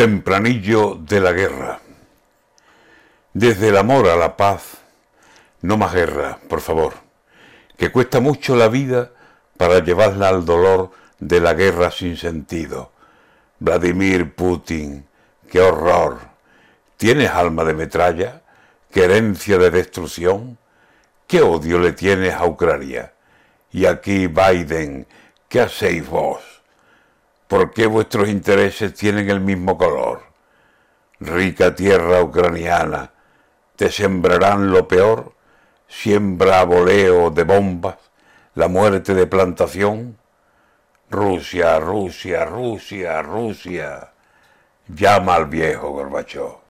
Tempranillo de la guerra. Desde el amor a la paz, no más guerra, por favor, que cuesta mucho la vida para llevarla al dolor de la guerra sin sentido. Vladimir Putin, qué horror. ¿Tienes alma de metralla? ¿Querencia de destrucción? ¿Qué odio le tienes a Ucrania? Y aquí Biden, ¿qué hacéis vos? ¿Por qué vuestros intereses tienen el mismo color? Rica tierra ucraniana, ¿te sembrarán lo peor? ¿Siembra voleo de bombas la muerte de plantación? Rusia, Rusia, Rusia, Rusia, llama al viejo Gorbachov.